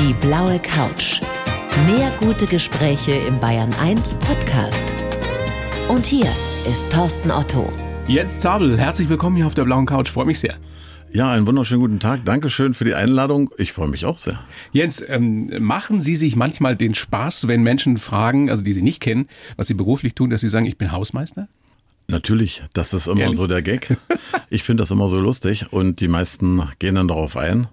Die blaue Couch. Mehr gute Gespräche im Bayern 1 Podcast. Und hier ist Thorsten Otto. Jens Zabel, herzlich willkommen hier auf der blauen Couch. Freue mich sehr. Ja, einen wunderschönen guten Tag. Dankeschön für die Einladung. Ich freue mich auch sehr. Jens, ähm, machen Sie sich manchmal den Spaß, wenn Menschen fragen, also die Sie nicht kennen, was Sie beruflich tun, dass Sie sagen, ich bin Hausmeister? Natürlich, das ist immer Ehrlich? so der Gag. Ich finde das immer so lustig und die meisten gehen dann darauf ein.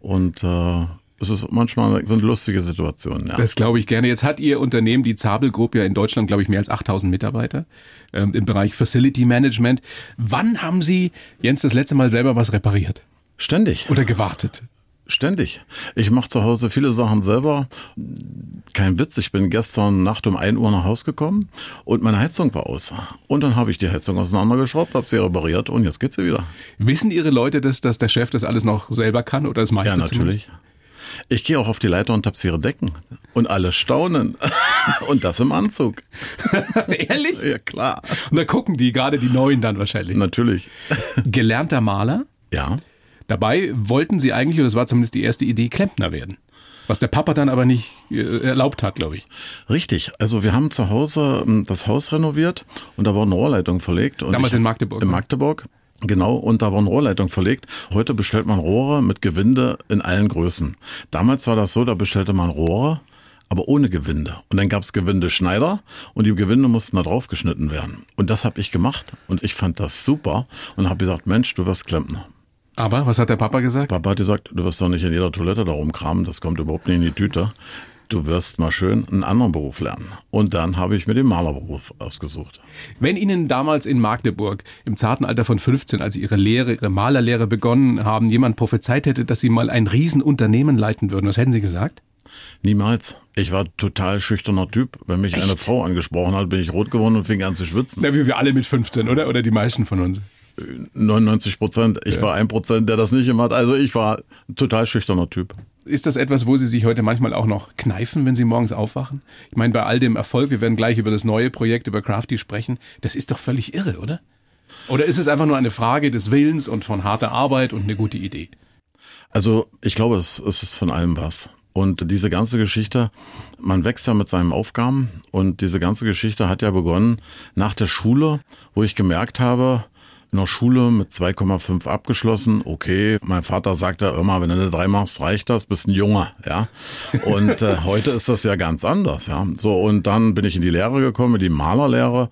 Und äh, es ist manchmal so eine lustige Situation. Ja. Das glaube ich gerne. Jetzt hat Ihr Unternehmen, die Zabel Group, ja in Deutschland, glaube ich, mehr als 8000 Mitarbeiter ähm, im Bereich Facility Management. Wann haben Sie, Jens, das letzte Mal selber was repariert Ständig. oder gewartet? Ständig. Ich mache zu Hause viele Sachen selber. Kein Witz, ich bin gestern Nacht um 1 Uhr nach Hause gekommen und meine Heizung war aus. Und dann habe ich die Heizung auseinandergeschraubt, habe sie repariert und jetzt geht sie wieder. Wissen Ihre Leute, dass, dass der Chef das alles noch selber kann oder das meiste Ja, natürlich. Ich gehe auch auf die Leiter und tapsiere Decken. Und alle staunen. Und das im Anzug. Ehrlich? Ja, klar. Und da gucken die gerade die Neuen dann wahrscheinlich. Natürlich. Gelernter Maler. Ja. Dabei wollten sie eigentlich, oder das war zumindest die erste Idee, Klempner werden. Was der Papa dann aber nicht äh, erlaubt hat, glaube ich. Richtig. Also wir haben zu Hause ähm, das Haus renoviert und da wurden Rohrleitungen verlegt. Und Damals ich- in Magdeburg, In ne? Magdeburg. Genau, und da wurden Rohrleitungen verlegt. Heute bestellt man Rohre mit Gewinde in allen Größen. Damals war das so, da bestellte man Rohre, aber ohne Gewinde. Und dann gab's Gewindeschneider und die Gewinde mussten da drauf geschnitten werden. Und das habe ich gemacht und ich fand das super und habe gesagt, Mensch, du wirst Klempner. Aber was hat der Papa gesagt? Papa hat gesagt, du wirst doch nicht in jeder Toilette da rumkramen, das kommt überhaupt nicht in die Tüte. Du wirst mal schön einen anderen Beruf lernen. Und dann habe ich mir den Malerberuf ausgesucht. Wenn Ihnen damals in Magdeburg im zarten Alter von 15, als Sie Ihre Lehre, Ihre Malerlehre begonnen haben, jemand prophezeit hätte, dass Sie mal ein Riesenunternehmen leiten würden, was hätten Sie gesagt? Niemals. Ich war total schüchterner Typ. Wenn mich eine Frau angesprochen hat, bin ich rot geworden und fing an zu schwitzen. Na, wie wir alle mit 15, oder? Oder die meisten von uns. 99 Prozent. Ich war ein Prozent, der das nicht immer hat. Also ich war ein total schüchterner Typ. Ist das etwas, wo Sie sich heute manchmal auch noch kneifen, wenn Sie morgens aufwachen? Ich meine, bei all dem Erfolg, wir werden gleich über das neue Projekt, über Crafty sprechen, das ist doch völlig irre, oder? Oder ist es einfach nur eine Frage des Willens und von harter Arbeit und eine gute Idee? Also ich glaube, es, es ist von allem was. Und diese ganze Geschichte, man wächst ja mit seinen Aufgaben und diese ganze Geschichte hat ja begonnen nach der Schule, wo ich gemerkt habe, in der Schule mit 2,5 abgeschlossen, okay, mein Vater sagte immer, wenn du eine 3 machst, reicht das, bist ein Junge, ja. Und äh, heute ist das ja ganz anders, ja. So, und dann bin ich in die Lehre gekommen, in die Malerlehre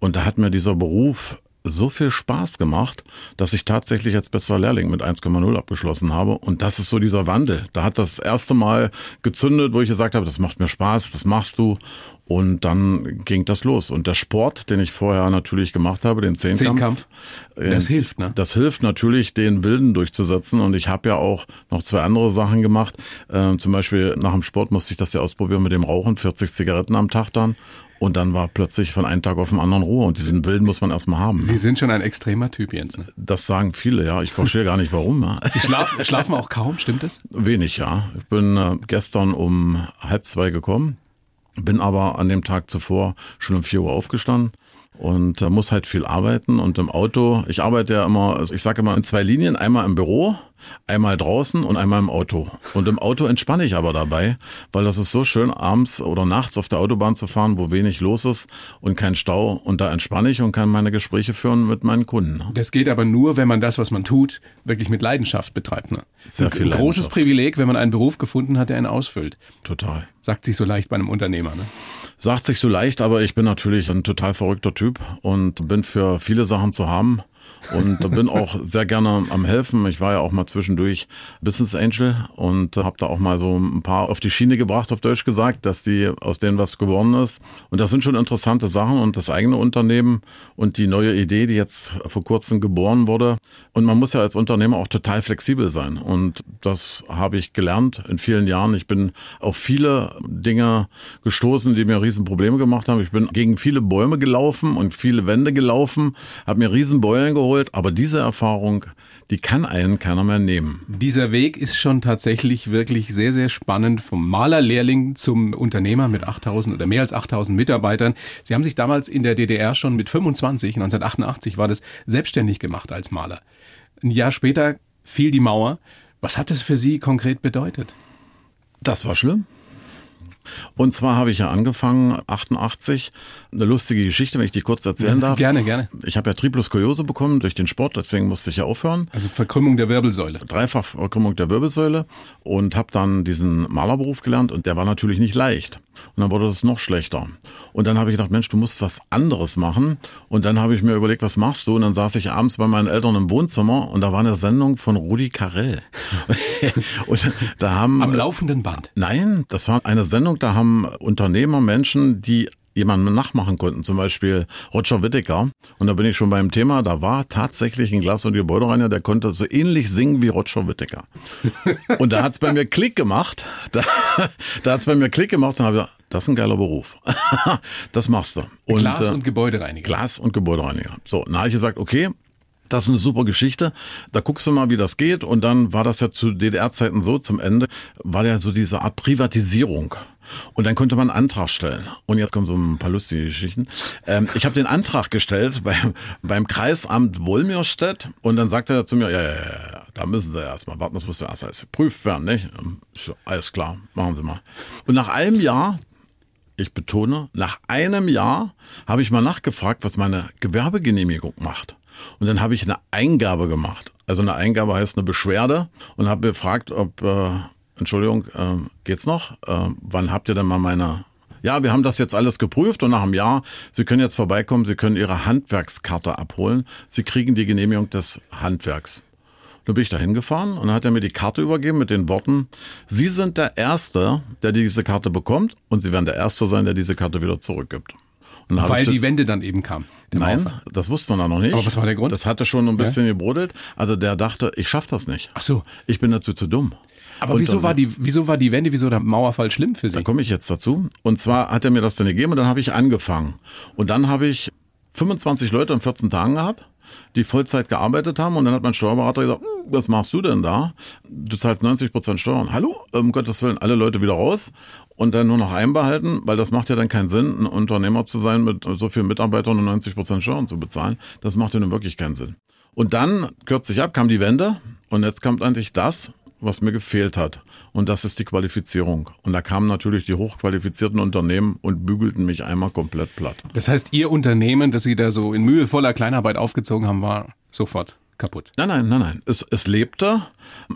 und da hat mir dieser Beruf so viel Spaß gemacht, dass ich tatsächlich als bester Lehrling mit 1,0 abgeschlossen habe. Und das ist so dieser Wandel. Da hat das erste Mal gezündet, wo ich gesagt habe, das macht mir Spaß, das machst du. Und dann ging das los. Und der Sport, den ich vorher natürlich gemacht habe, den Zehnkampf, Zehnkampf, das äh, hilft, ne? Das hilft natürlich, den Wilden durchzusetzen. Und ich habe ja auch noch zwei andere Sachen gemacht. Ähm, zum Beispiel nach dem Sport musste ich das ja ausprobieren mit dem Rauchen, 40 Zigaretten am Tag dann. Und dann war plötzlich von einem Tag auf den anderen Ruhe. Und diesen Wilden muss man erstmal haben. Sie sind schon ein extremer Typ, Jens. Ne? Das sagen viele, ja. Ich verstehe gar nicht warum. Ja. Sie schlafen, schlafen auch kaum, stimmt das? Wenig, ja. Ich bin äh, gestern um halb zwei gekommen, bin aber an dem Tag zuvor schon um vier Uhr aufgestanden und äh, muss halt viel arbeiten. Und im Auto, ich arbeite ja immer, also ich sage immer in zwei Linien, einmal im Büro, einmal draußen und einmal im Auto. Und im Auto entspanne ich aber dabei, weil das ist so schön, abends oder nachts auf der Autobahn zu fahren, wo wenig los ist und kein Stau. Und da entspanne ich und kann meine Gespräche führen mit meinen Kunden. Das geht aber nur, wenn man das, was man tut, wirklich mit Leidenschaft betreibt. Ne? Sehr ein viel großes Leidenschaft. Privileg, wenn man einen Beruf gefunden hat, der einen ausfüllt. Total. Sagt sich so leicht bei einem Unternehmer. Ne? Sagt sich so leicht, aber ich bin natürlich ein total verrückter Typ und bin für viele Sachen zu haben. Und bin auch sehr gerne am helfen. Ich war ja auch mal zwischendurch Business Angel und habe da auch mal so ein paar auf die Schiene gebracht, auf Deutsch gesagt, dass die aus denen was geworden ist. Und das sind schon interessante Sachen und das eigene Unternehmen und die neue Idee, die jetzt vor kurzem geboren wurde. Und man muss ja als Unternehmer auch total flexibel sein. Und das habe ich gelernt in vielen Jahren. Ich bin auf viele Dinge gestoßen, die mir Riesenprobleme gemacht haben. Ich bin gegen viele Bäume gelaufen und viele Wände gelaufen, habe mir Riesenbeulen geholt. Aber diese Erfahrung, die kann einen keiner mehr nehmen. Dieser Weg ist schon tatsächlich wirklich sehr, sehr spannend. Vom Malerlehrling zum Unternehmer mit 8000 oder mehr als 8000 Mitarbeitern. Sie haben sich damals in der DDR schon mit 25, 1988 war das, selbstständig gemacht als Maler. Ein Jahr später fiel die Mauer. Was hat das für Sie konkret bedeutet? Das war schlimm. Und zwar habe ich ja angefangen, 88, eine lustige Geschichte, wenn ich die kurz erzählen darf. Gerne, gerne. Ich habe ja Triploskoliose bekommen durch den Sport, deswegen musste ich ja aufhören. Also Verkrümmung der Wirbelsäule. Dreifach Verkrümmung der Wirbelsäule und habe dann diesen Malerberuf gelernt und der war natürlich nicht leicht. Und dann wurde das noch schlechter. Und dann habe ich gedacht, Mensch, du musst was anderes machen. Und dann habe ich mir überlegt, was machst du? Und dann saß ich abends bei meinen Eltern im Wohnzimmer und da war eine Sendung von Rudi Carell. und da haben Am laufenden Band. Nein, das war eine Sendung, da haben Unternehmer, Menschen, die jemanden nachmachen konnten, zum Beispiel Roger Whittaker. Und da bin ich schon beim Thema, da war tatsächlich ein Glas- und Gebäudereiniger, der konnte so ähnlich singen wie Roger Whittaker. und da hat's bei mir Klick gemacht, da, da hat's bei mir Klick gemacht und habe gesagt, das ist ein geiler Beruf. das machst du. Und, Glas- äh, und Gebäudereiniger. Glas- und Gebäudereiniger. So, dann habe ich gesagt, okay, das ist eine super Geschichte. Da guckst du mal, wie das geht. Und dann war das ja zu DDR-Zeiten so, zum Ende, war ja so diese Art Privatisierung. Und dann konnte man einen Antrag stellen. Und jetzt kommen so ein paar lustige Geschichten. Ähm, ich habe den Antrag gestellt beim, beim Kreisamt Wolmirstedt und dann sagte er zu mir, ja, ja, ja, da müssen Sie erstmal warten, das muss ja erst alles geprüft werden, nicht? Alles klar, machen Sie mal. Und nach einem Jahr ich betone, nach einem Jahr habe ich mal nachgefragt, was meine Gewerbegenehmigung macht. Und dann habe ich eine Eingabe gemacht. Also eine Eingabe heißt eine Beschwerde und habe gefragt, ob, äh, Entschuldigung, äh, geht's noch? Äh, wann habt ihr denn mal meine ja, wir haben das jetzt alles geprüft und nach einem Jahr, Sie können jetzt vorbeikommen, Sie können Ihre Handwerkskarte abholen. Sie kriegen die Genehmigung des Handwerks. Dann bin ich da hingefahren und dann hat er mir die Karte übergeben mit den Worten, Sie sind der Erste, der diese Karte bekommt und Sie werden der Erste sein, der diese Karte wieder zurückgibt. Weil die Wende dann eben kam. Nein, Mauerfall. das wusste man da noch nicht. Aber was war der Grund? Das hatte schon ein bisschen gebrodelt. Also der dachte, ich schaff das nicht. Ach so. Ich bin dazu zu dumm. Aber Und wieso dann- war die, wieso war die Wende, wieso der Mauerfall schlimm für Sie? Da komme ich jetzt dazu. Und zwar hat er mir das dann gegeben und dann habe ich angefangen. Und dann habe ich 25 Leute in 14 Tagen gehabt, die Vollzeit gearbeitet haben. Und dann hat mein Steuerberater gesagt, "Hm, was machst du denn da? Du zahlst 90 Prozent Steuern. Hallo? Um Gottes Willen, alle Leute wieder raus und dann nur noch einbehalten, weil das macht ja dann keinen Sinn, ein Unternehmer zu sein mit so vielen Mitarbeitern und 90 Prozent Steuern zu bezahlen. Das macht ja nun wirklich keinen Sinn. Und dann, kürzlich ab, kam die Wende und jetzt kommt eigentlich das, was mir gefehlt hat. Und das ist die Qualifizierung. Und da kamen natürlich die hochqualifizierten Unternehmen und bügelten mich einmal komplett platt. Das heißt, Ihr Unternehmen, das Sie da so in mühevoller Kleinarbeit aufgezogen haben, war sofort kaputt. Nein, nein, nein, nein. Es, es lebte,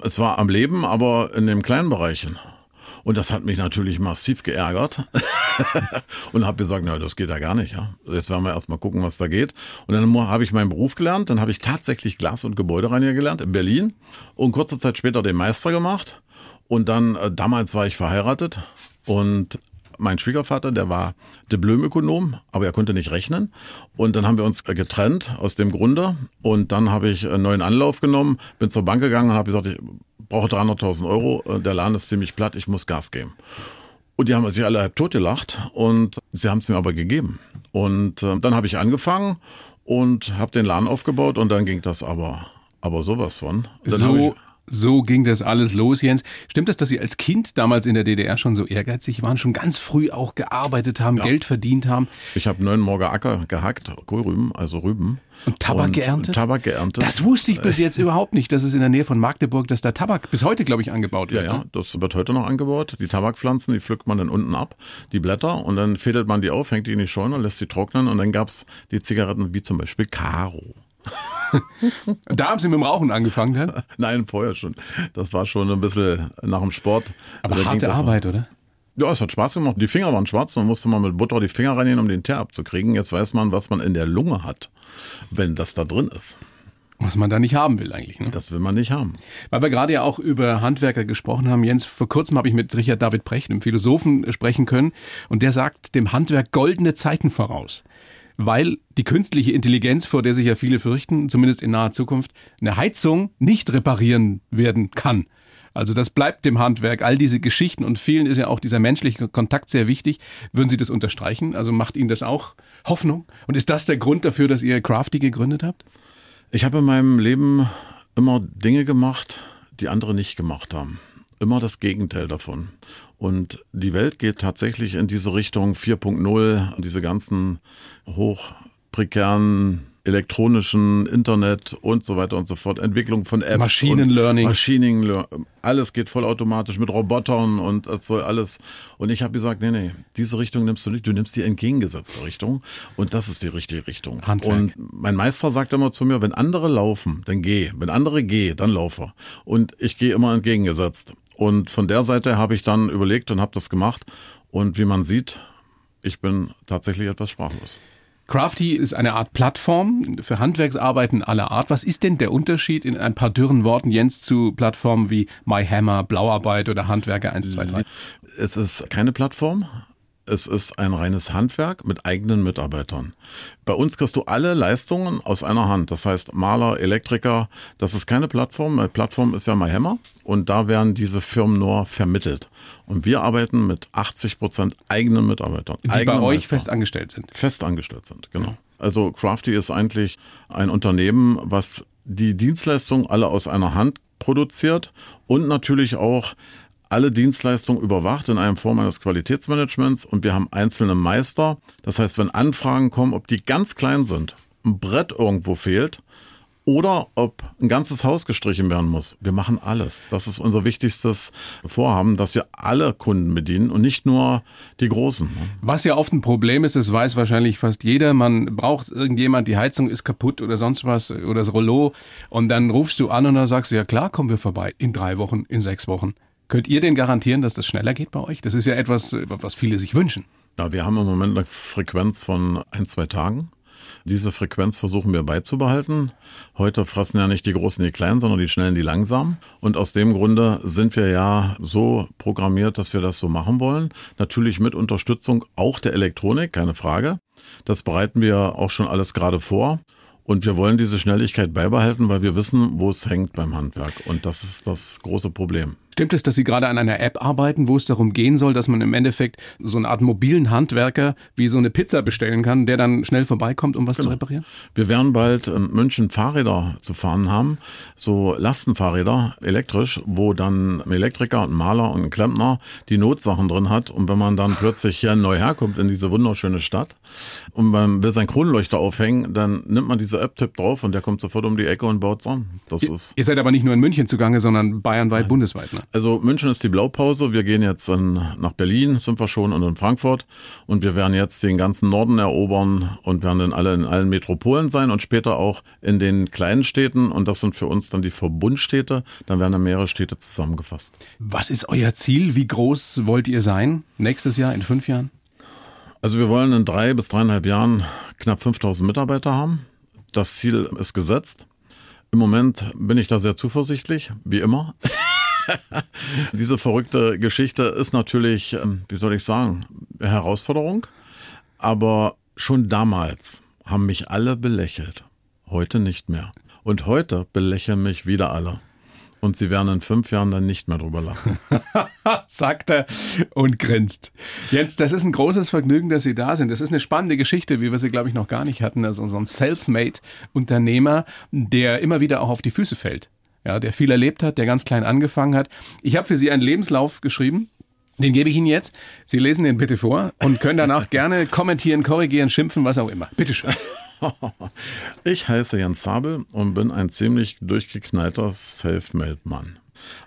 es war am Leben, aber in den kleinen Bereichen. Und das hat mich natürlich massiv geärgert. und habe gesagt, na, das geht ja gar nicht. Ja. Jetzt werden wir erstmal gucken, was da geht. Und dann habe ich meinen Beruf gelernt. Dann habe ich tatsächlich Glas- und Gebäudereiniger gelernt in Berlin. Und kurze Zeit später den Meister gemacht. Und dann, äh, damals war ich verheiratet. Und mein Schwiegervater, der war Diplomökonom, aber er konnte nicht rechnen. Und dann haben wir uns getrennt aus dem Grunde. Und dann habe ich einen neuen Anlauf genommen, bin zur Bank gegangen und habe gesagt, ich brauche 300.000 Euro. Äh, Der Laden ist ziemlich platt, ich muss Gas geben. Und die haben sich alle halb tot gelacht und sie haben es mir aber gegeben. Und äh, dann habe ich angefangen und habe den Laden aufgebaut und dann ging das aber, aber sowas von. Dann So, so ging das alles los, Jens. Stimmt es, dass Sie als Kind damals in der DDR schon so ehrgeizig waren, schon ganz früh auch gearbeitet haben, Geld verdient haben? ich habe neun Morgen Acker gehackt, Kohlrüben, also Rüben. Und Tabak geerntet? Tabak geerntet. Das wusste ich bis jetzt überhaupt nicht, dass es in der Nähe von Magdeburg, dass da Tabak bis heute, glaube ich, angebaut Ja, wird. ja, ne? das wird heute noch angebaut. Die Tabakpflanzen, die pflückt man dann unten ab, die Blätter, und dann fädelt man die auf, hängt die in die Scheune, lässt sie trocknen und dann gab's die Zigaretten wie zum Beispiel Caro. Da haben Sie mit dem Rauchen angefangen, dann? Nein, vorher schon. Das war schon ein bisschen nach dem Sport. Aber Da harte. Arbeit, oder? Ja, es hat Spaß gemacht. Die Finger waren schwarz, dann musste man mit Butter die Finger reinigen, um den Teer abzukriegen. Jetzt weiß man, was man in der Lunge hat, wenn das da drin ist. Was man da nicht haben will eigentlich. Ne? Das will man nicht haben. Weil wir gerade ja auch über Handwerker gesprochen haben. Jens, vor kurzem habe ich mit Richard David Brecht, einem Philosophen, äh, sprechen können. Und der sagt dem Handwerk goldene Zeiten voraus. Weil die künstliche Intelligenz, vor der sich ja viele fürchten, zumindest in naher Zukunft, eine Heizung nicht reparieren werden kann. Also das bleibt dem Handwerk. All diese Geschichten und vielen ist ja auch dieser menschliche Kontakt sehr wichtig. Würden Sie das unterstreichen? Also macht Ihnen das auch Hoffnung? Und ist das der Grund dafür, dass ihr Crafty gegründet habt? Ich habe in meinem Leben immer Dinge gemacht, die andere nicht gemacht haben. Immer das Gegenteil davon. Und die Welt geht tatsächlich in diese Richtung 4.0, diese ganzen hochprekären elektronischen Internet und so weiter und so fort, Entwicklung von Apps. Machine Learning. Maschinen, Lear- alles geht vollautomatisch mit Robotern und das soll alles. Und ich habe gesagt, nee, nee, diese Richtung nimmst du nicht, du nimmst die entgegengesetzte Richtung und das ist die richtige Richtung. Handwerk. Und mein Meister sagt immer zu mir, wenn andere laufen, dann geh. Wenn andere geh, dann laufe. Und ich gehe immer entgegengesetzt. Und von der Seite habe ich dann überlegt und habe das gemacht. Und wie man sieht, ich bin tatsächlich etwas sprachlos. Crafty ist eine Art Plattform für Handwerksarbeiten aller Art. Was ist denn der Unterschied in ein paar dürren Worten, Jens, zu Plattformen wie MyHammer, Blauarbeit oder Handwerker 123? Es ist keine Plattform. Es ist ein reines Handwerk mit eigenen Mitarbeitern. Bei uns kriegst du alle Leistungen aus einer Hand. Das heißt Maler, Elektriker. Das ist keine Plattform. Eine Plattform ist ja MyHammer. Und da werden diese Firmen nur vermittelt. Und wir arbeiten mit 80 Prozent eigenen Mitarbeitern. Die bei eigenen euch Meister fest angestellt sind. fest angestellt sind, genau. Also Crafty ist eigentlich ein Unternehmen, was die Dienstleistungen alle aus einer Hand produziert und natürlich auch alle Dienstleistungen überwacht in einem Form eines Qualitätsmanagements und wir haben einzelne Meister. Das heißt, wenn Anfragen kommen, ob die ganz klein sind, ein Brett irgendwo fehlt oder ob ein ganzes Haus gestrichen werden muss. Wir machen alles. Das ist unser wichtigstes Vorhaben, dass wir alle Kunden bedienen und nicht nur die Großen. ne? Was ja oft ein Problem ist, das weiß wahrscheinlich fast jeder. Man braucht irgendjemand, die Heizung ist kaputt oder sonst was oder das Rollo. Und dann rufst du an und dann sagst du, ja klar, kommen wir vorbei. In drei Wochen, in sechs Wochen. Könnt ihr denn garantieren, dass das schneller geht bei euch? Das ist ja etwas, was viele sich wünschen. Ja, wir haben im Moment eine Frequenz von ein, zwei Tagen. Diese Frequenz versuchen wir beizubehalten. Heute fressen ja nicht die Großen die Kleinen, sondern die Schnellen die Langsamen. Und aus dem Grunde sind wir ja so programmiert, dass wir das so machen wollen. Natürlich mit Unterstützung auch der Elektronik, keine Frage. Das bereiten wir auch schon alles gerade vor. Und wir wollen diese Schnelligkeit beibehalten, weil wir wissen, wo es hängt beim Handwerk. Und das ist das große Problem. Stimmt es, dass Sie gerade an einer App arbeiten, wo es darum gehen soll, dass man im Endeffekt so eine Art mobilen Handwerker wie so eine Pizza bestellen kann, der dann schnell vorbeikommt, um was zu reparieren? Wir werden bald in München Fahrräder zu fahren haben, so Lastenfahrräder, elektrisch, wo dann ein Elektriker, ein Maler und ein Klempner die Notsachen drin hat. Und wenn man dann plötzlich hier neu herkommt in diese wunderschöne Stadt und man will sein Kronleuchter aufhängen, dann nimmt man diese App, tippt drauf und der kommt sofort um die Ecke und baut an. Das ist Ihr seid aber nicht nur in München zugange, sondern bayernweit, bundesweit. Ne? Also München ist die Blaupause. Wir gehen jetzt in, nach Berlin, sind wir schon, und in Frankfurt. Und wir werden jetzt den ganzen Norden erobern und werden dann alle in allen Metropolen sein und später auch in den kleinen Städten. Und das sind für uns dann die Verbundstädte. Dann werden dann mehrere Städte zusammengefasst. Was ist euer Ziel? Wie groß wollt ihr sein? Nächstes Jahr, in fünf Jahren? Also wir wollen in drei bis dreieinhalb Jahren knapp 5000 Mitarbeiter haben. Das Ziel ist gesetzt. Im Moment bin ich da sehr zuversichtlich, wie immer. Diese verrückte Geschichte ist natürlich, ähm, wie soll ich sagen, eine Herausforderung. Aber schon damals haben mich alle belächelt. Heute nicht mehr. Und heute belächeln mich wieder alle. Und sie werden in fünf Jahren dann nicht mehr drüber lachen. sagt er und grinst. Jens, das ist ein großes Vergnügen, dass Sie da sind. Das ist eine spannende Geschichte, wie wir sie, glaube ich, noch gar nicht hatten. Also so ein Selfmade-Unternehmer, der immer wieder auch auf die Füße fällt. Ja, der viel erlebt hat, der ganz klein angefangen hat. Ich habe für Sie einen Lebenslauf geschrieben. Den gebe ich Ihnen jetzt. Sie lesen den bitte vor und können danach gerne kommentieren, korrigieren, schimpfen, was auch immer. Bitte schön. Ich heiße Jens Sabel und bin ein ziemlich durchgeknallter Selfmade-Mann.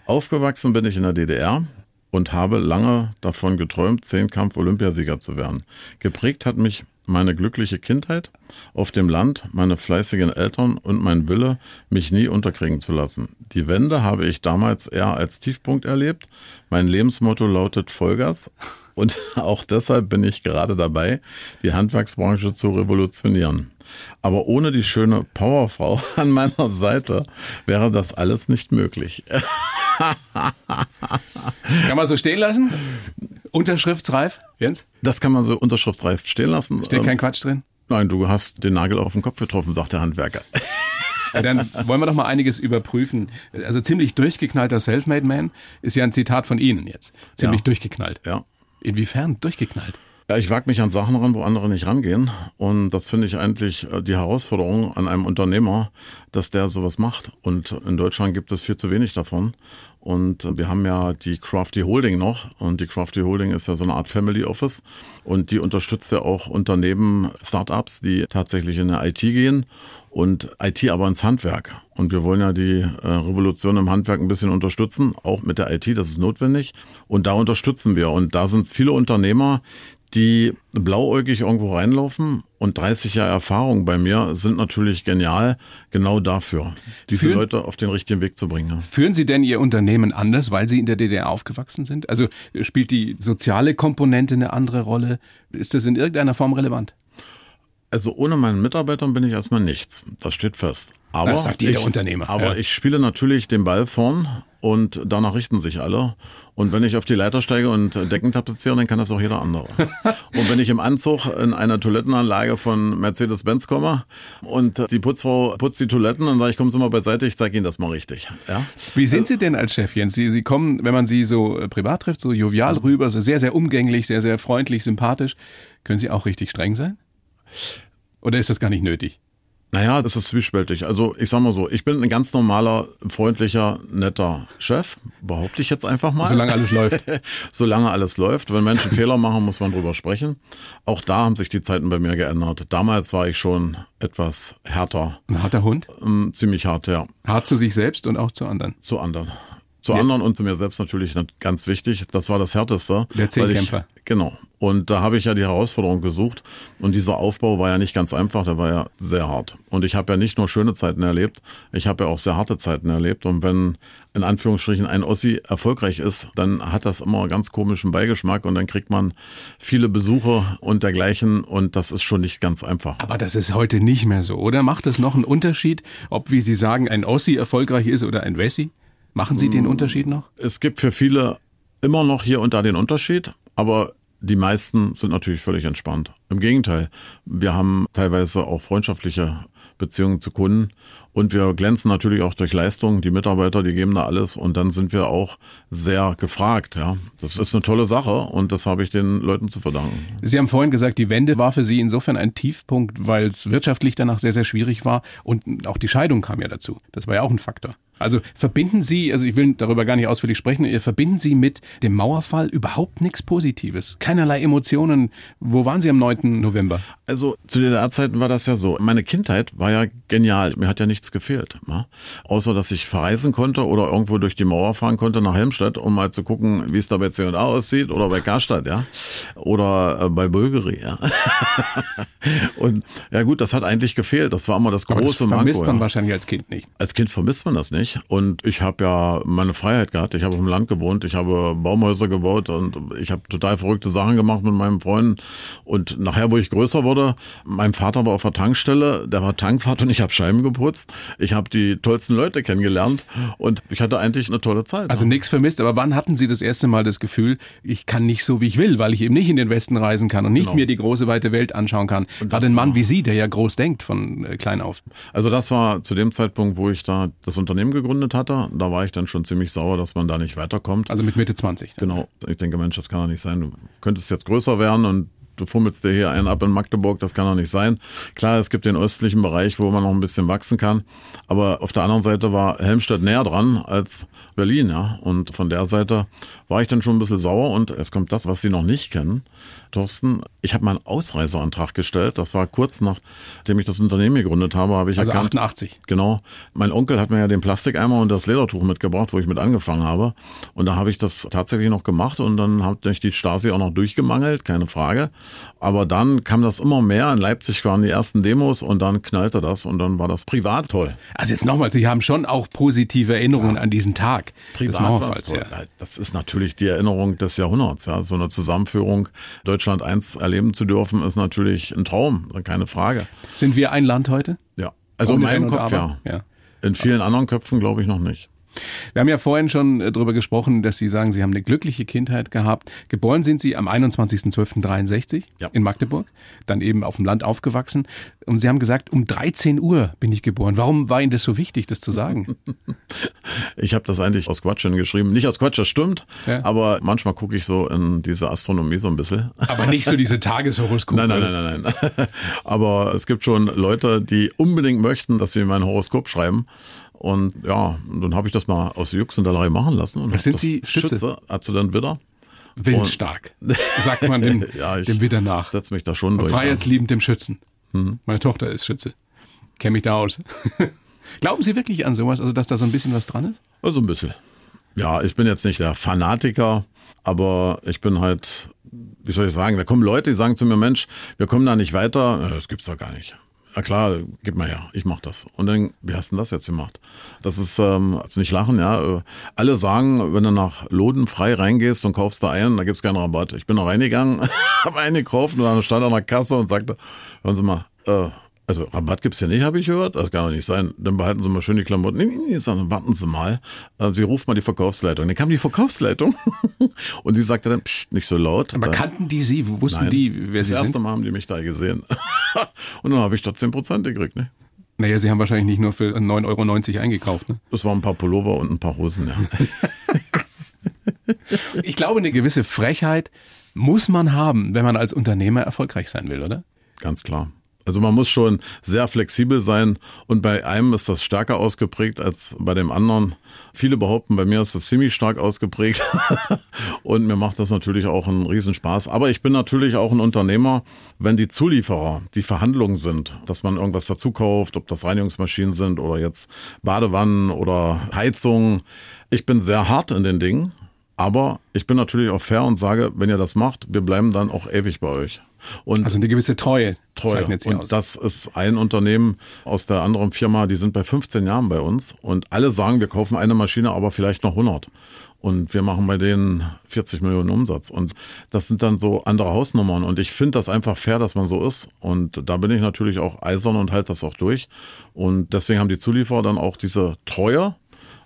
Aufgewachsen bin ich in der DDR und habe lange davon geträumt, Zehnkampf-Olympiasieger zu werden. Geprägt hat mich meine glückliche Kindheit auf dem Land, meine fleißigen Eltern und mein Wille, mich nie unterkriegen zu lassen. Die Wende habe ich damals eher als Tiefpunkt erlebt. Mein Lebensmotto lautet Vollgas und auch deshalb bin ich gerade dabei, die Handwerksbranche zu revolutionieren. Aber ohne die schöne Powerfrau an meiner Seite wäre das alles nicht möglich. Kann man so stehen lassen? Unterschriftsreif, Jens? Das kann man so unterschriftsreif stehen lassen. Steht Ähm, kein Quatsch drin? Nein, du hast den Nagel auf den Kopf getroffen, sagt der Handwerker. Dann wollen wir doch mal einiges überprüfen. Also ziemlich durchgeknallter Selfmade Man ist ja ein Zitat von Ihnen jetzt. Ziemlich Ja. durchgeknallt. Ja. Inwiefern durchgeknallt? Ja, ich wage mich an Sachen ran, wo andere nicht rangehen. Und das finde ich eigentlich äh, die Herausforderung an einem Unternehmer, dass der sowas macht. Und in Deutschland gibt es viel zu wenig davon. Und wir haben ja die Crafty Holding noch. Und die Crafty Holding ist ja so eine Art Family Office. Und die unterstützt ja auch Unternehmen, Startups, die tatsächlich in der IT gehen und IT aber ins Handwerk. Und wir wollen ja die äh, Revolution im Handwerk ein bisschen unterstützen, auch mit der IT, das ist notwendig. Und da unterstützen wir. Und da sind viele Unternehmer, die blauäugig irgendwo reinlaufen und 30 Jahre Erfahrung bei mir sind natürlich genial genau dafür, diese Führen, Leute auf den richtigen Weg zu bringen. Führen Sie denn Ihr Unternehmen anders, weil Sie in der DDR aufgewachsen sind? Also spielt die soziale Komponente eine andere Rolle? Ist das in irgendeiner Form relevant? Also ohne meinen Mitarbeitern bin ich erstmal nichts. Das steht fest. Aber das sagt jeder ich, Unternehmer. Aber ja. ich spiele natürlich den Ball vorn und danach richten sich alle. Und wenn ich auf die Leiter steige und Decken tapeziere, dann kann das auch jeder andere. und wenn ich im Anzug in einer Toilettenanlage von Mercedes-Benz komme und die Putzfrau putzt die Toiletten, dann sage ich, kommen Sie mal beiseite, ich zeige Ihnen das mal richtig. Ja? Wie sind Sie denn als Chef, Jens? Sie, Sie kommen, wenn man Sie so äh, privat trifft, so jovial rüber, so sehr, sehr umgänglich, sehr, sehr freundlich, sympathisch. Können Sie auch richtig streng sein? Oder ist das gar nicht nötig? Naja, das ist zwiespältig. Also ich sag mal so, ich bin ein ganz normaler, freundlicher, netter Chef, behaupte ich jetzt einfach mal. Solange alles läuft. Solange alles läuft. Wenn Menschen Fehler machen, muss man drüber sprechen. Auch da haben sich die Zeiten bei mir geändert. Damals war ich schon etwas härter. Ein harter Hund? Ähm, ziemlich hart, ja. Hart zu sich selbst und auch zu anderen? Zu anderen. Zu ja. anderen und zu mir selbst natürlich ganz wichtig. Das war das Härteste. Der Zehnkämpfer. Ich, genau. Und da habe ich ja die Herausforderung gesucht. Und dieser Aufbau war ja nicht ganz einfach, der war ja sehr hart. Und ich habe ja nicht nur schöne Zeiten erlebt, ich habe ja auch sehr harte Zeiten erlebt. Und wenn in Anführungsstrichen ein Ossi erfolgreich ist, dann hat das immer ganz komischen Beigeschmack und dann kriegt man viele Besuche und dergleichen und das ist schon nicht ganz einfach. Aber das ist heute nicht mehr so, oder? Macht es noch einen Unterschied, ob, wie Sie sagen, ein Ossi erfolgreich ist oder ein Wessi? Machen Sie den Unterschied noch? Es gibt für viele immer noch hier und da den Unterschied, aber die meisten sind natürlich völlig entspannt. Im Gegenteil, wir haben teilweise auch freundschaftliche Beziehungen zu Kunden und wir glänzen natürlich auch durch Leistung. Die Mitarbeiter, die geben da alles und dann sind wir auch sehr gefragt. Ja, das ist eine tolle Sache und das habe ich den Leuten zu verdanken. Sie haben vorhin gesagt, die Wende war für Sie insofern ein Tiefpunkt, weil es wirtschaftlich danach sehr, sehr schwierig war und auch die Scheidung kam ja dazu. Das war ja auch ein Faktor. Also verbinden Sie, also ich will darüber gar nicht ausführlich sprechen, verbinden Sie mit dem Mauerfall überhaupt nichts Positives, keinerlei Emotionen. Wo waren Sie am 9. November? Also zu DDR-Zeiten war das ja so. Meine Kindheit war ja genial. Mir hat ja nichts gefehlt. Ne? Außer, dass ich verreisen konnte oder irgendwo durch die Mauer fahren konnte nach Helmstedt, um mal zu gucken, wie es da bei C&A aussieht oder bei Karstadt, ja. Oder äh, bei Bulgari, ja. Und ja gut, das hat eigentlich gefehlt. Das war immer das große Aber das vermisst Manko, man ja. wahrscheinlich als Kind nicht. Als Kind vermisst man das nicht. Und ich habe ja meine Freiheit gehabt. Ich habe auf dem Land gewohnt, ich habe Baumhäuser gebaut und ich habe total verrückte Sachen gemacht mit meinen Freunden. Und nachher, wo ich größer wurde, mein Vater war auf der Tankstelle, der war Tankfahrt und ich habe Scheiben geputzt. Ich habe die tollsten Leute kennengelernt und ich hatte eigentlich eine tolle Zeit. Also nichts vermisst, aber wann hatten Sie das erste Mal das Gefühl, ich kann nicht so, wie ich will, weil ich eben nicht in den Westen reisen kann und nicht genau. mir die große weite Welt anschauen kann? Gerade ein Mann wie Sie, der ja groß denkt von äh, klein auf. Also das war zu dem Zeitpunkt, wo ich da das Unternehmen gegründet hatte. Da war ich dann schon ziemlich sauer, dass man da nicht weiterkommt. Also mit Mitte 20. Dann. Genau. Ich denke, Mensch, das kann doch nicht sein. Du könntest jetzt größer werden und du fummelst dir hier einen ab in Magdeburg, das kann doch nicht sein. Klar, es gibt den östlichen Bereich, wo man noch ein bisschen wachsen kann, aber auf der anderen Seite war Helmstedt näher dran als Berlin, ja. Und von der Seite war ich dann schon ein bisschen sauer und es kommt das, was Sie noch nicht kennen. Thorsten, ich habe meinen Ausreiseantrag gestellt. Das war kurz nachdem ich das Unternehmen gegründet habe, habe ich also erkannt. 88. Genau. Mein Onkel hat mir ja den Plastikeimer und das Ledertuch mitgebracht, wo ich mit angefangen habe. Und da habe ich das tatsächlich noch gemacht und dann hat mich die Stasi auch noch durchgemangelt, keine Frage. Aber dann kam das immer mehr. In Leipzig waren die ersten Demos und dann knallte das und dann war das privat toll. Also jetzt nochmal, Sie haben schon auch positive Erinnerungen ja. an diesen Tag privat Mauerfalls. Ja. Das ist natürlich die Erinnerung des Jahrhunderts. Ja. So eine Zusammenführung Deutschland 1 erleben zu dürfen, ist natürlich ein Traum, keine Frage. Sind wir ein Land heute? Ja. Also Ohne in meinem Kopf ja. ja. In vielen anderen Köpfen glaube ich noch nicht. Wir haben ja vorhin schon äh, darüber gesprochen, dass Sie sagen, Sie haben eine glückliche Kindheit gehabt. Geboren sind Sie am 21.12.63 Ja. in Magdeburg, dann eben auf dem Land aufgewachsen. Und Sie haben gesagt, um 13 Uhr bin ich geboren. Warum war Ihnen das so wichtig, das zu sagen? Ich habe das eigentlich aus Quatsch geschrieben. Nicht aus Quatsch, das stimmt, Ja. aber manchmal gucke ich so in diese Astronomie so ein bisschen. Aber nicht so diese Tageshoroskope. Nein, nein, nein, nein, nein. Aber es gibt schon Leute, die unbedingt möchten, dass sie mein Horoskop schreiben. Und ja, dann habe ich das mal aus Jux und Dallerei machen lassen. Und hab sind Sie Schütze? Du dann wieder? Willensstark, sagt man dem, Ja, ich dem Widder nach. Setz mich da schon durch. Freiheitsliebend dem Schützen. Mhm. Meine Tochter ist Schütze. Kenne mich da aus. Glauben Sie wirklich an sowas, also dass da so ein bisschen was dran ist? Also ein bisschen. Ja, ich bin jetzt nicht der Fanatiker, aber ich bin halt, wie soll ich sagen, da kommen Leute, die sagen zu mir, Mensch, wir kommen da nicht weiter. Das gibt's doch gar nicht. Ja klar, gib mal her, ich mach das. Und dann, wie hast du denn das jetzt gemacht? Das ist, ähm, also nicht lachen, ja. äh, Alle sagen, wenn du nach Loden frei reingehst und kaufst da ein, da gibt's keinen Rabatt. Ich bin da reingegangen, habe eingekauft und dann stand an der Kasse und sagte, hören Sie mal, äh, also Rabatt gibt's hier nicht, habe ich gehört. Das kann doch nicht sein. Dann behalten Sie mal schön die Klamotten. Nee, nee, nee, sagen, warten Sie mal. Äh, Sie ruft mal die Verkaufsleitung. Dann kam die Verkaufsleitung und die sagte dann, Psst, nicht so laut. Aber Äh, kannten die Sie? Wussten nein. die, wer das Sie erste sind? Mal haben die mich da gesehen. und dann habe ich da 10% gekriegt. Ne? Naja, Sie haben wahrscheinlich nicht nur für 9,90 Euro eingekauft. Ne? Das waren ein paar Pullover und ein paar Hosen. Ja. Ich glaube, eine gewisse Frechheit muss man haben, wenn man als Unternehmer erfolgreich sein will, oder? Ganz klar. Also man muss schon sehr flexibel sein und bei einem ist das stärker ausgeprägt als bei dem anderen. Viele behaupten, bei mir ist das ziemlich stark ausgeprägt und mir macht das natürlich auch einen Riesenspaß. Aber ich bin natürlich auch ein Unternehmer, wenn die Zulieferer, die Verhandlungen sind, dass man irgendwas dazu kauft, ob das Reinigungsmaschinen sind oder jetzt Badewannen oder Heizungen. Ich bin sehr hart in den Dingen, aber ich bin natürlich auch fair und sage, wenn ihr das macht, wir bleiben dann auch ewig bei euch. Und Also eine gewisse Treue, Treue. zeichnet Sie Und aus. das ist ein Unternehmen aus der anderen Firma, die sind bei 15 Jahren bei uns und alle sagen, wir kaufen eine Maschine, aber vielleicht noch 100. Und wir machen bei denen 40 Millionen Umsatz. Und das sind dann so andere Hausnummern. Und ich finde das einfach fair, dass man so ist. Und da bin ich natürlich auch eisern und halte das auch durch. Und deswegen haben die Zulieferer dann auch diese Treue.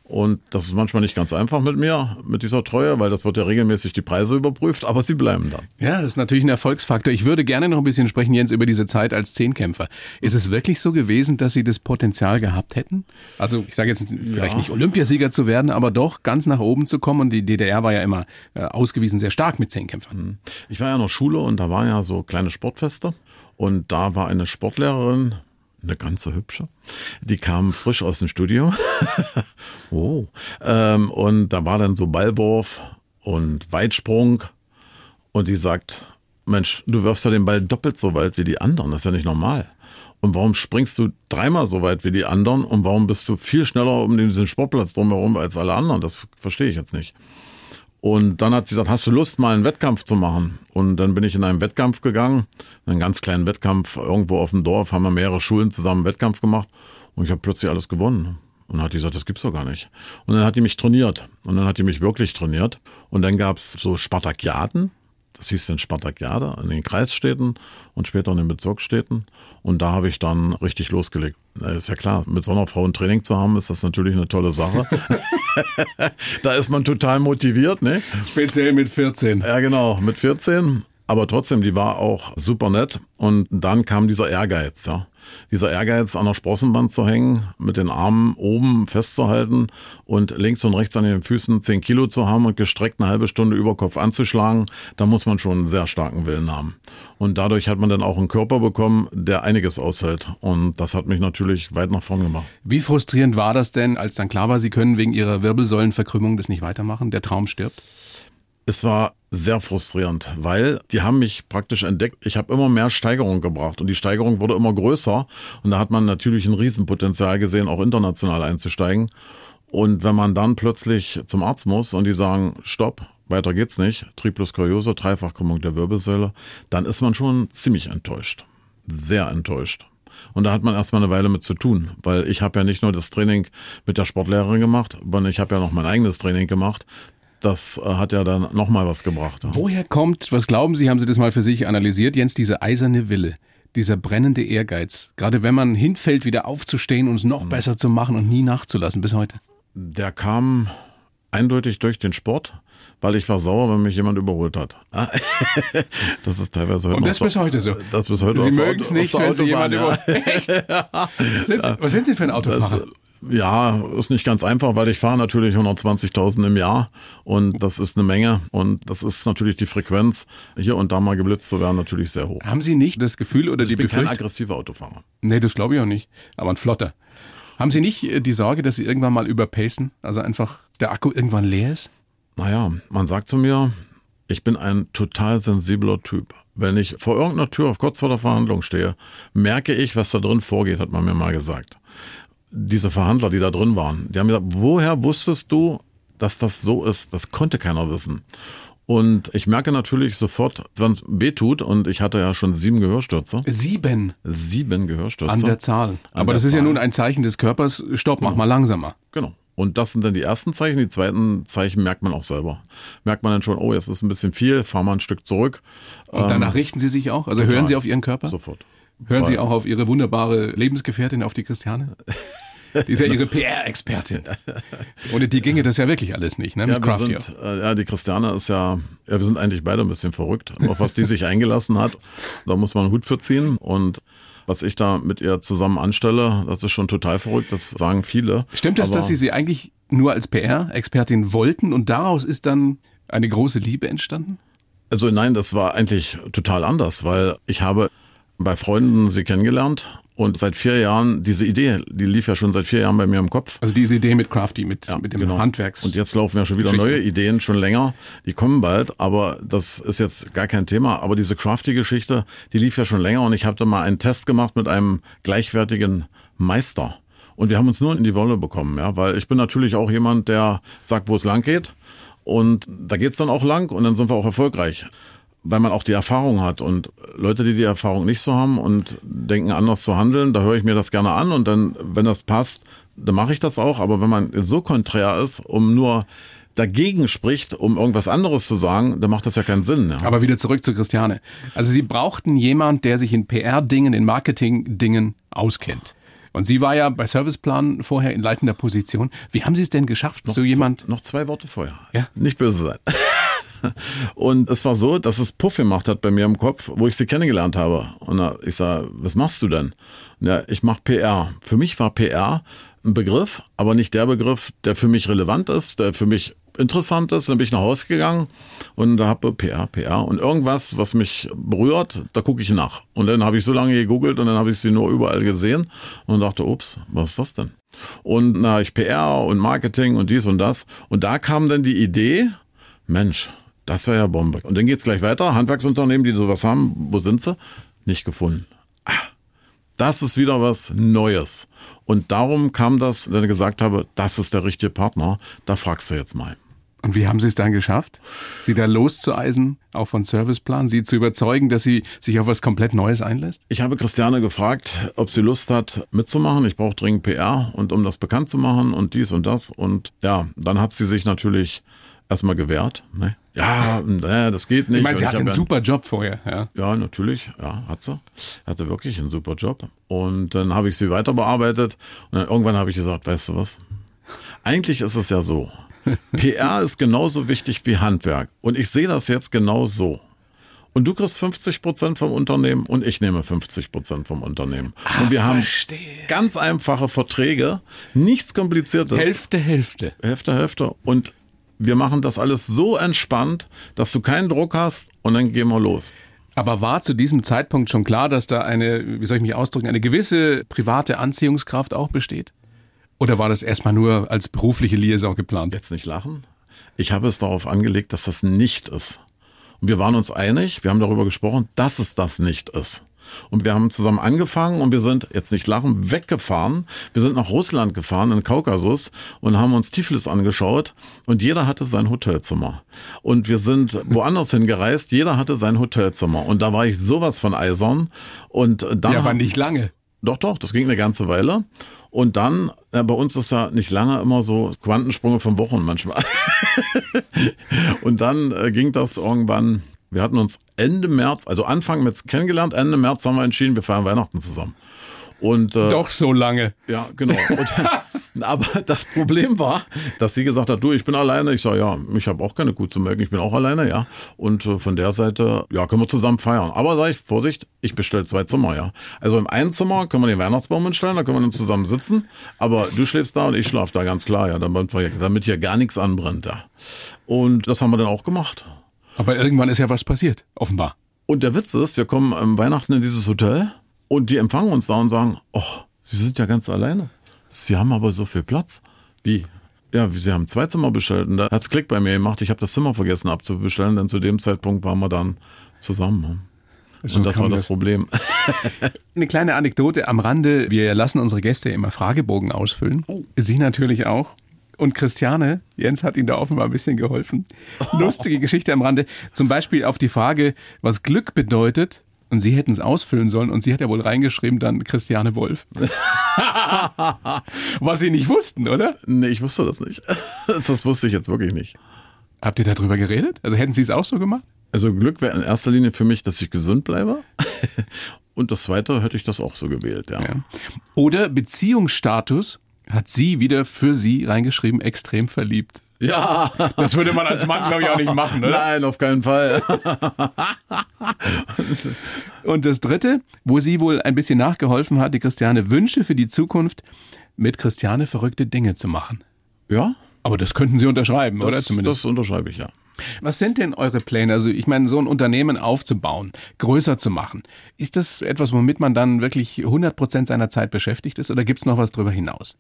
Und das ist manchmal nicht ganz einfach mit mir, mit dieser Treue, weil das wird ja regelmäßig die Preise überprüft, aber sie bleiben da. Ja, das ist natürlich ein Erfolgsfaktor. Ich würde gerne noch ein bisschen sprechen, Jens, über diese Zeit als Zehnkämpfer. Ist es wirklich so gewesen, dass Sie das Potenzial gehabt hätten? Also ich sage jetzt vielleicht Ja. nicht Olympiasieger zu werden, aber doch ganz nach oben zu kommen. Und die DDR war ja immer äh, ausgewiesen sehr stark mit Zehnkämpfern. Ich war ja in der Schule und da waren ja so kleine Sportfeste und da war eine Sportlehrerin, eine ganze hübsche, die kam frisch aus dem Studio. oh. Ähm, und da war dann so Ballwurf und Weitsprung und die sagt, Mensch, du wirfst ja den Ball doppelt so weit wie die anderen, das ist ja nicht normal. Und warum springst du dreimal so weit wie die anderen und warum bist du viel schneller um diesen Sportplatz drumherum als alle anderen? Das verstehe ich jetzt nicht. Und dann hat sie gesagt, hast du Lust, mal einen Wettkampf zu machen? Und dann bin ich in einen Wettkampf gegangen, einen ganz kleinen Wettkampf irgendwo auf dem Dorf, haben wir mehrere Schulen zusammen einen Wettkampf gemacht und ich habe plötzlich alles gewonnen. Und dann hat die gesagt, das gibt's doch gar nicht. Und dann hat die mich trainiert. Und dann hat die mich wirklich trainiert. Und dann gab's so Spartakiaden. Das hieß dann Spartakiade in den Kreisstädten und später in den Bezirksstädten. Und da habe ich dann richtig losgelegt. Ist ja klar, mit so einer Frau ein Training zu haben, ist das natürlich eine tolle Sache. da ist man total motiviert, ne? Speziell mit 14. Ja, genau, mit 14. Aber trotzdem, die war auch super nett. Und dann kam dieser Ehrgeiz, ja. Dieser Ehrgeiz, an der Sprossenband zu hängen, mit den Armen oben festzuhalten und links und rechts an den Füßen 10 Kilo zu haben und gestreckt eine halbe Stunde über Kopf anzuschlagen, da muss man schon einen sehr starken Willen haben. Und dadurch hat man dann auch einen Körper bekommen, der einiges aushält. Und das hat mich natürlich weit nach vorn gemacht. Wie frustrierend war das denn, als dann klar war, Sie können wegen Ihrer Wirbelsäulenverkrümmung das nicht weitermachen? Der Traum stirbt? Es war sehr frustrierend, weil die haben mich praktisch entdeckt. Ich habe immer mehr Steigerung gebracht und die Steigerung wurde immer größer und da hat man natürlich ein Riesenpotenzial gesehen, auch international einzusteigen. Und wenn man dann plötzlich zum Arzt muss und die sagen, stopp, weiter geht's nicht, Tripluskoliose, Dreifachkrümmung der Wirbelsäule, dann ist man schon ziemlich enttäuscht. Sehr enttäuscht. Und da hat man erstmal eine Weile mit zu tun, weil ich habe ja nicht nur das Training mit der Sportlehrerin gemacht, sondern ich habe ja noch mein eigenes Training gemacht. Das äh, hat ja dann nochmal was gebracht. Woher kommt, was glauben Sie, haben Sie das mal für sich analysiert, Jens, diese eiserne Wille, dieser brennende Ehrgeiz, gerade wenn man hinfällt, wieder aufzustehen und es noch besser zu machen und nie nachzulassen bis heute? Der kam eindeutig durch den Sport, weil ich war sauer, wenn mich jemand überholt hat. das ist teilweise heute Und das bis heute so. Das bis heute Sie mögen es nicht, wenn Sie jemand Autobahn, ja. über. Echt? Was sind Sie für ein Autofahrer? Ja, ist nicht ganz einfach, weil ich fahre natürlich 120.000 im Jahr und das ist eine Menge und das ist natürlich die Frequenz, hier und da mal geblitzt zu werden, natürlich sehr hoch. Haben Sie nicht das Gefühl oder die Ich bin kein Befürchtung? aggressiver Autofahrer. Nee, das glaube ich auch nicht. Aber ein flotter. Haben Sie nicht äh, die Sorge, dass Sie irgendwann mal überpacen? Also einfach der Akku irgendwann leer ist? Naja, man sagt zu mir, ich bin ein total sensibler Typ. Wenn ich vor irgendeiner Tür auf kurz vor der Verhandlung stehe, merke ich, was da drin vorgeht, hat man mir mal gesagt. Diese Verhandler, die da drin waren, die haben gesagt, woher wusstest du, dass das so ist? Das konnte keiner wissen. Und ich merke natürlich sofort, wenn es weh tut, und ich hatte ja schon sieben Gehörstürze. Sieben Sieben Gehörstürze. an der Zahl. An Aber der das ist ja Zahl. nun ein Zeichen des Körpers. Stopp, mach mal langsamer. Genau. Und das sind dann die ersten Zeichen. Die zweiten Zeichen merkt man auch selber. Merkt man dann schon, oh, jetzt ist ein bisschen viel, fahr mal ein Stück zurück. Und danach richten Sie sich auch? Also total. hören Sie auf Ihren Körper? Sofort. Hören Sie Weil- auch auf Ihre wunderbare Lebensgefährtin, auf die Christiane? Die ist ja Ihre PR-Expertin. Ohne die ginge das ja wirklich alles nicht, ne? Ja, Mit Crafty. sind, äh, ja, die Christiane ist ja, ja, wir sind eigentlich beide ein bisschen verrückt, auf was die sich eingelassen hat. Da muss man einen Hut für ziehen. Und was ich da mit ihr zusammen anstelle, das ist schon total verrückt, das sagen viele. Stimmt das, dass Sie sie eigentlich nur als PR-Expertin wollten und daraus ist dann eine große Liebe entstanden? Also nein, das war eigentlich total anders, weil ich habe bei Freunden sie kennengelernt und seit vier Jahren, diese Idee, die lief ja schon seit vier Jahren bei mir im Kopf. Also diese Idee mit Crafty, mit, mit dem Genau. Handwerks. Und jetzt laufen ja schon wieder neue Ideen, schon länger. Die kommen bald, aber das ist jetzt gar kein Thema. Aber diese Crafty-Geschichte, die lief ja schon länger und ich habe da mal einen Test gemacht mit einem gleichwertigen Meister. Und wir haben uns nur in die Wolle bekommen, ja, weil ich bin natürlich auch jemand, der sagt, wo es lang geht. Und da geht's dann auch lang und dann sind wir auch erfolgreich. Weil man auch die Erfahrung hat und Leute, die die Erfahrung nicht so haben und denken anders zu handeln, da höre ich mir das gerne an und dann, wenn das passt, dann mache ich das auch. Aber wenn man so konträr ist, um nur dagegen spricht, um irgendwas anderes zu sagen, dann macht das ja keinen Sinn. Ja. Aber wieder zurück zu Christiane. Also Sie brauchten jemand, der sich in PR-Dingen, in Marketing-Dingen auskennt. Und sie war ja bei Serviceplan vorher in leitender Position. Wie haben Sie es denn geschafft, so jemand? Noch zwei Worte vorher. Ja. Nicht böse sein. Und es war so, dass es Puff gemacht hat bei mir im Kopf, wo ich sie kennengelernt habe. Und ich sag, was machst du denn? Ja, ich mach PR. Für mich war PR ein Begriff, aber nicht der Begriff, der für mich relevant ist, der für mich interessant ist. Dann bin ich nach Hause gegangen und da habe PR, PR und irgendwas, was mich berührt, da gucke ich nach. Und dann habe ich so lange gegoogelt und dann habe ich sie nur überall gesehen und dachte, ups, was ist das denn? Und na, ich PR und Marketing und dies und das. Und da kam dann die Idee, Mensch, das wäre ja Bombe. Und dann geht's gleich weiter. Handwerksunternehmen, die sowas haben, wo sind sie? Nicht gefunden. Ah, Das ist wieder was Neues. Und darum kam das, dass ich gesagt habe, das ist der richtige Partner. Da fragst du jetzt mal. Und wie haben Sie es dann geschafft, Sie da loszueisen, auch von Serviceplan, Sie zu überzeugen, dass sie sich auf was komplett Neues einlässt? Ich habe Christiane gefragt, ob sie Lust hat mitzumachen. Ich brauche dringend PR und um das bekannt zu machen und dies und das. Und ja, dann hat sie sich natürlich erstmal gewehrt. Ne? Ja, nee, das geht nicht. Ich meine, sie hatte einen super Job vorher. Ja. Ja, natürlich, ja, hat sie. Hatte wirklich einen super Job. Und dann habe ich sie weiter bearbeitet und dann irgendwann habe ich gesagt, weißt du was? Eigentlich ist es ja so. PR ist genauso wichtig wie Handwerk. Und ich sehe das jetzt genau so. Und du kriegst 50 Prozent vom Unternehmen und ich nehme 50 Prozent vom Unternehmen. und wir haben verstehe. ganz einfache Verträge, nichts kompliziertes. Hälfte, Hälfte. Hälfte, Hälfte. Und wir machen das alles so entspannt, dass du keinen Druck hast und dann gehen wir los. Aber war zu diesem Zeitpunkt schon klar, dass da eine, wie soll ich mich ausdrücken, eine gewisse private Anziehungskraft auch besteht? Oder war das erstmal nur als berufliche Liaison geplant? Jetzt nicht lachen. Ich habe es darauf angelegt, dass das nicht ist. Und wir waren uns einig, wir haben darüber gesprochen, dass es das nicht ist. Und wir haben zusammen angefangen und wir sind, jetzt nicht lachen, weggefahren. Wir sind nach Russland gefahren, in den Kaukasus und haben uns Tiflis angeschaut und jeder hatte sein Hotelzimmer. Und wir sind woanders hingereist, jeder hatte sein Hotelzimmer. Und da war ich sowas von eisern. Und dann Ja, aber nicht lange. doch, doch, das ging eine ganze Weile. Und dann, äh, bei uns ist ja nicht lange immer so Quantensprünge von Wochen manchmal. und dann äh, ging das irgendwann, wir hatten uns Ende März, also Anfang März kennengelernt, Ende März haben wir entschieden, wir feiern Weihnachten zusammen. Und äh, Doch so lange. ja, genau. Und Aber das Problem war, dass sie gesagt hat, du, ich bin alleine. Ich sage, ja, ich habe auch keine Kuh zu melken, ich bin auch alleine, ja. Und äh, von der Seite, ja, können wir zusammen feiern. Aber sage ich, Vorsicht, ich bestelle zwei Zimmer, ja. Also im einen Zimmer können wir den Weihnachtsbaum hinstellen, da können wir dann zusammen sitzen. Aber du schläfst da und ich schlafe da, ganz klar, ja, damit, wir, damit hier gar nichts anbrennt, ja. Und das haben wir dann auch gemacht. Aber irgendwann ist ja was passiert, offenbar. Und der Witz ist, wir kommen am Weihnachten in dieses Hotel und die empfangen uns da und sagen, ach, Sie sind ja ganz alleine. Sie haben aber so viel Platz. Wie? Ja, Sie haben zwei Zimmer bestellt. Und da hat's Klick bei mir gemacht. Ich habe das Zimmer vergessen abzubestellen, denn zu dem Zeitpunkt waren wir dann zusammen. So und das war das, das. Problem. Eine kleine Anekdote am Rande. Wir lassen unsere Gäste immer Fragebogen ausfüllen. Sie natürlich auch. Und Christiane, Jens hat Ihnen da offenbar ein bisschen geholfen. Lustige Geschichte am Rande. Zum Beispiel auf die Frage, was Glück bedeutet. Und Sie hätten es ausfüllen sollen. Und sie hat ja wohl reingeschrieben, dann Christiane Wolf. was Sie nicht wussten, oder? nee, ich wusste das nicht. Das wusste ich jetzt wirklich nicht. Habt ihr darüber geredet? Also hätten Sie es auch so gemacht? Also Glück wäre in erster Linie für mich, dass ich gesund bleibe. Und das zweite hätte ich das auch so gewählt, ja. Ja. Oder Beziehungsstatus hat sie wieder für Sie reingeschrieben, extrem verliebt. Ja. Das würde man als Mann, glaube ich, auch nicht machen, oder? Nein, auf keinen Fall. Und das dritte, wo sie wohl ein bisschen nachgeholfen hat, die Christiane Wünsche für die Zukunft, mit Christiane verrückte Dinge zu machen. Ja, Aber das könnten Sie unterschreiben, oder das, zumindest? das unterschreibe ich, ja. Was sind denn eure Pläne? Also ich meine, so ein Unternehmen aufzubauen, größer zu machen. Ist das etwas, womit man dann wirklich 100 Prozent seiner Zeit beschäftigt ist oder gibt es noch was darüber hinaus?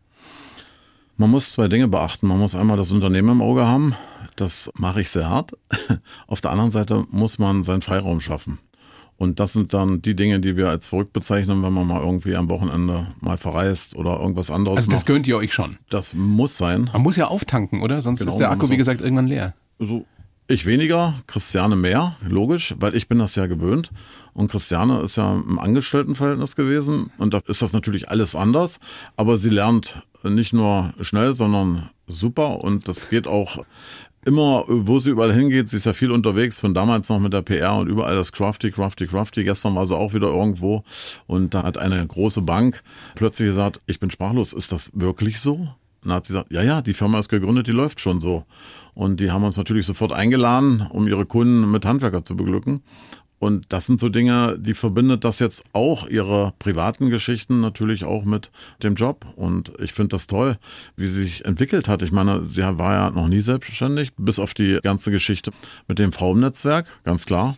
Man muss zwei Dinge beachten. Man muss einmal das Unternehmen im Auge haben. Das mache ich sehr hart. Auf der anderen Seite muss man seinen Freiraum schaffen. Und das sind dann die Dinge, die wir als verrückt bezeichnen, wenn man mal irgendwie am Wochenende mal verreist oder irgendwas anderes Also das macht. gönnt ihr euch schon. Das muss sein. Man muss ja auftanken, oder? Sonst Genau, ist der Akku, wie gesagt, irgendwann leer. Also ich weniger, Christiane mehr, logisch, weil ich bin das ja gewöhnt. Und Christiane ist ja im Angestelltenverhältnis gewesen und da ist das natürlich alles anders. Aber sie lernt nicht nur schnell, sondern super und das geht auch immer, wo sie überall hingeht. Sie ist ja viel unterwegs, von damals noch mit der PR und überall das Crafty, Crafty, Crafty. Gestern war sie auch wieder irgendwo und da hat eine große Bank plötzlich gesagt, ich bin sprachlos, ist das wirklich so? Und dann hat sie gesagt, ja, ja, die Firma ist gegründet, die läuft schon so. Und die haben uns natürlich sofort eingeladen, um ihre Kunden mit Handwerker zu beglücken. Und das sind so Dinge, die verbindet das jetzt auch ihre privaten Geschichten natürlich auch mit dem Job. Und ich finde das toll, wie sie sich entwickelt hat. Ich meine, sie war ja noch nie selbstständig, bis auf die ganze Geschichte mit dem Frauennetzwerk, ganz klar.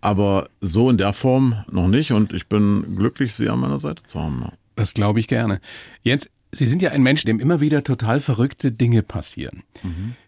Aber so in der Form noch nicht. Und ich bin glücklich, sie an meiner Seite zu haben. Das glaube ich gerne. Jens, Sie sind ja ein Mensch, dem immer wieder total verrückte Dinge passieren.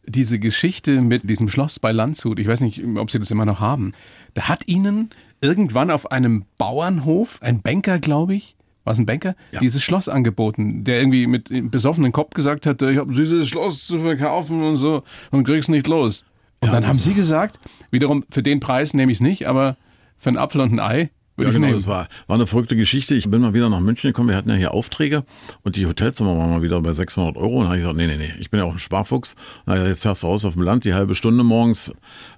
Diese Geschichte mit diesem Schloss bei Landshut, ich weiß nicht, ob Sie das immer noch haben, da hat Ihnen irgendwann auf einem Bauernhof ein Banker, glaube ich, war es ein Banker, dieses Schloss angeboten, der irgendwie mit besoffenen Kopf gesagt hat, ich habe dieses Schloss zu verkaufen und so und krieg's nicht los. Und dann haben Sie gesagt, wiederum für den Preis nehme ich es nicht, aber für einen Apfel und ein Ei Ja, genau, das war, war eine verrückte Geschichte. Ich bin mal wieder nach München gekommen. Wir hatten ja hier Aufträge und die Hotelzimmer waren mal wieder bei 600 Euro. Und dann habe ich gesagt, nee, nee, nee, ich bin ja auch ein Sparfuchs. Und dann gesagt, jetzt fährst du raus auf dem Land, die halbe Stunde morgens.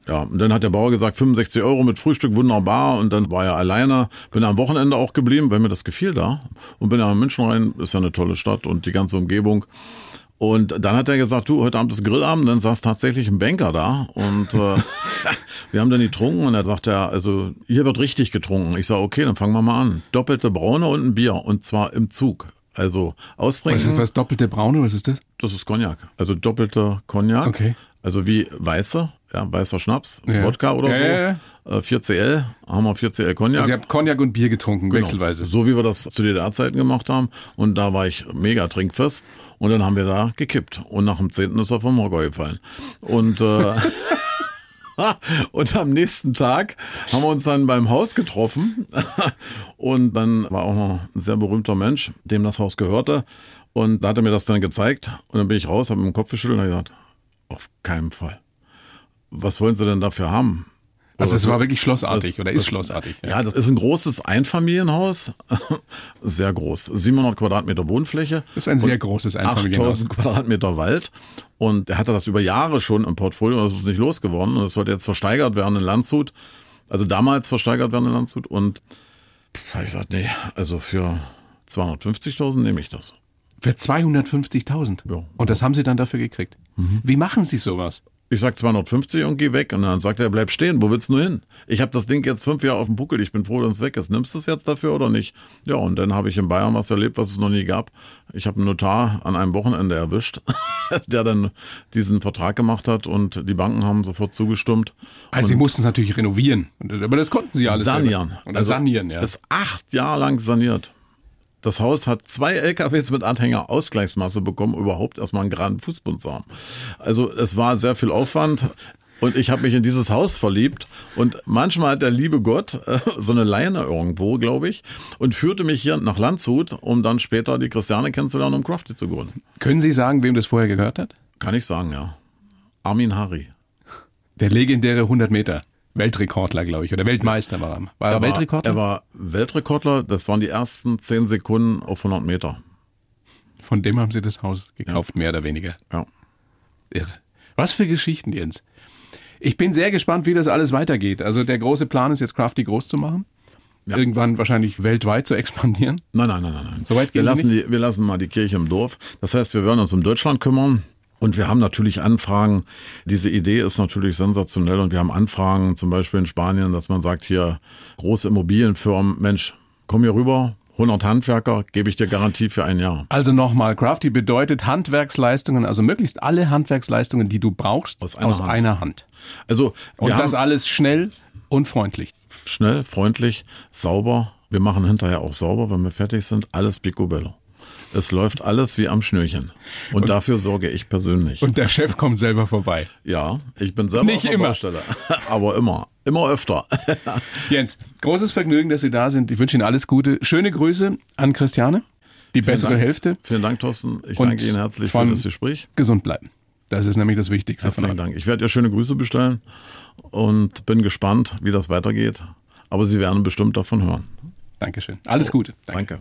Ja, und dann hat der Bauer gesagt, 65 Euro mit Frühstück, wunderbar. Und dann war er alleine. Bin am Wochenende auch geblieben, weil mir das gefiel da. Und bin dann nach München rein. Ist ja eine tolle Stadt und die ganze Umgebung. Und dann hat er gesagt, du, heute Abend ist Grillabend, dann saß tatsächlich ein Banker da und äh, wir haben dann getrunken und er sagt er, also hier wird richtig getrunken. Ich sage, okay, dann fangen wir mal an. Doppelte Braune und ein Bier und zwar im Zug. Also Was ist austrinken, was doppelte Braune, was ist das? das ist Cognac. Also doppelte Cognac. Okay. Also wie weiße, ja, weißer Schnaps, Ja. Wodka oder Ja, so. ja, Äh, 4CL, haben wir 4CL Cognac. Also ihr habt Cognac und Bier getrunken, Genau. wechselweise. So wie wir das zu DDR-Zeiten gemacht haben. Und da war ich mega trinkfest. Und dann haben wir da gekippt. Und nach dem zehnten ist er vom Hocker gefallen. Und, äh, und am nächsten Tag haben wir uns dann beim Haus getroffen. Und dann war auch noch ein sehr berühmter Mensch, dem das Haus gehörte. Und da hat er mir das dann gezeigt. Und dann bin ich raus, habe mit dem Kopf geschüttelt und gesagt, auf keinen Fall. Was wollen Sie denn dafür haben? Also es Oder- war wirklich schlossartig das- oder ist das- schlossartig. Ja, das ist ein großes Einfamilienhaus. Sehr groß. 700 Quadratmeter Wohnfläche. Das ist ein sehr und großes Einfamilienhaus. 8000 Quadratmeter Wald. Und er hatte das über Jahre schon im Portfolio. Das ist nicht losgeworden. Und es sollte jetzt versteigert werden in Landshut. Also damals versteigert werden in Landshut. Und pff, hab ich gesagt, nee, also für 250.000 nehme ich das. Für 250.000. Ja. Und das haben Sie dann dafür gekriegt. Wie machen Sie sowas? Ich sag 250 und geh weg. Und dann sagt er, bleib stehen, wo willst du nur hin? Ich habe das Ding jetzt fünf Jahre auf dem Buckel, ich bin froh, dass es weg ist. Nimmst du es jetzt dafür oder nicht? Ja, und dann habe ich in Bayern was erlebt, was es noch nie gab. Ich habe einen Notar an einem Wochenende erwischt, der dann diesen Vertrag gemacht hat und die Banken haben sofort zugestimmt. Also Sie mussten es natürlich renovieren. Und- Aber das konnten Sie alles Sanieren. Oder Also, sanieren, ja. Ist acht Jahre lang saniert. Das Haus hat zwei LKWs mit Anhänger Ausgleichsmasse bekommen, überhaupt erstmal einen geraden Fußboden zu haben. Also es war sehr viel Aufwand. Und ich habe mich in dieses Haus verliebt und manchmal hat der liebe Gott äh, so eine Leine irgendwo, glaube ich, und führte mich hier nach Landshut, um dann später die Christiane kennenzulernen, um Crafty zu gründen. Können Sie sagen, wem das vorher gehört hat? Kann ich sagen, ja. Armin Harry. Der legendäre 100 Meter. Weltrekordler, glaube ich. Oder Weltmeister war er. War er, Weltrekordler? Er war Weltrekordler, das waren die ersten zehn Sekunden auf 100 Meter. Von dem haben Sie das Haus gekauft, mehr oder weniger. Ja. Irre. Was für Geschichten, Jens. Ich bin sehr gespannt, wie das alles weitergeht. Also der große Plan ist jetzt Crafty groß zu machen. Ja. Irgendwann wahrscheinlich weltweit zu expandieren. Nein, nein, nein, nein. nein. So weit wir lassen die, Wir lassen mal die Kirche im Dorf. Das heißt, wir werden uns um Deutschland kümmern. Und wir haben natürlich Anfragen. Diese Idee ist natürlich sensationell. Und wir haben Anfragen, zum Beispiel in Spanien, dass man sagt, hier große Immobilienfirmen, Mensch, komm hier rüber, 100 Handwerker, gebe ich dir Garantie für ein Jahr. Also nochmal, Crafty bedeutet Handwerksleistungen, also möglichst alle Handwerksleistungen, die du brauchst, Aus aus einer einer, Hand. Hand. Also Und das alles schnell und freundlich. schnell, freundlich, sauber. Wir machen hinterher auch sauber, wenn wir fertig sind. Alles picobello. Es läuft alles wie am Schnürchen. Und, dafür sorge ich persönlich. Und der Chef kommt selber vorbei. ja, ich bin selber Nicht auf der immer. Baustelle. Aber immer. Immer öfter. Jens, großes Vergnügen, dass Sie da sind. Ich wünsche Ihnen alles Gute. Schöne Grüße an Christiane, die bessere Dank. Hälfte. Vielen Dank, Thorsten. Ich Und danke Ihnen herzlich für das Gespräch. Gesund bleiben. Das ist nämlich das Wichtigste Herzlichen allem. Dank. Ich werde ihr schöne Grüße bestellen und bin gespannt, wie das weitergeht. Aber Sie werden bestimmt davon hören. Dankeschön. Alles Gute. Danke.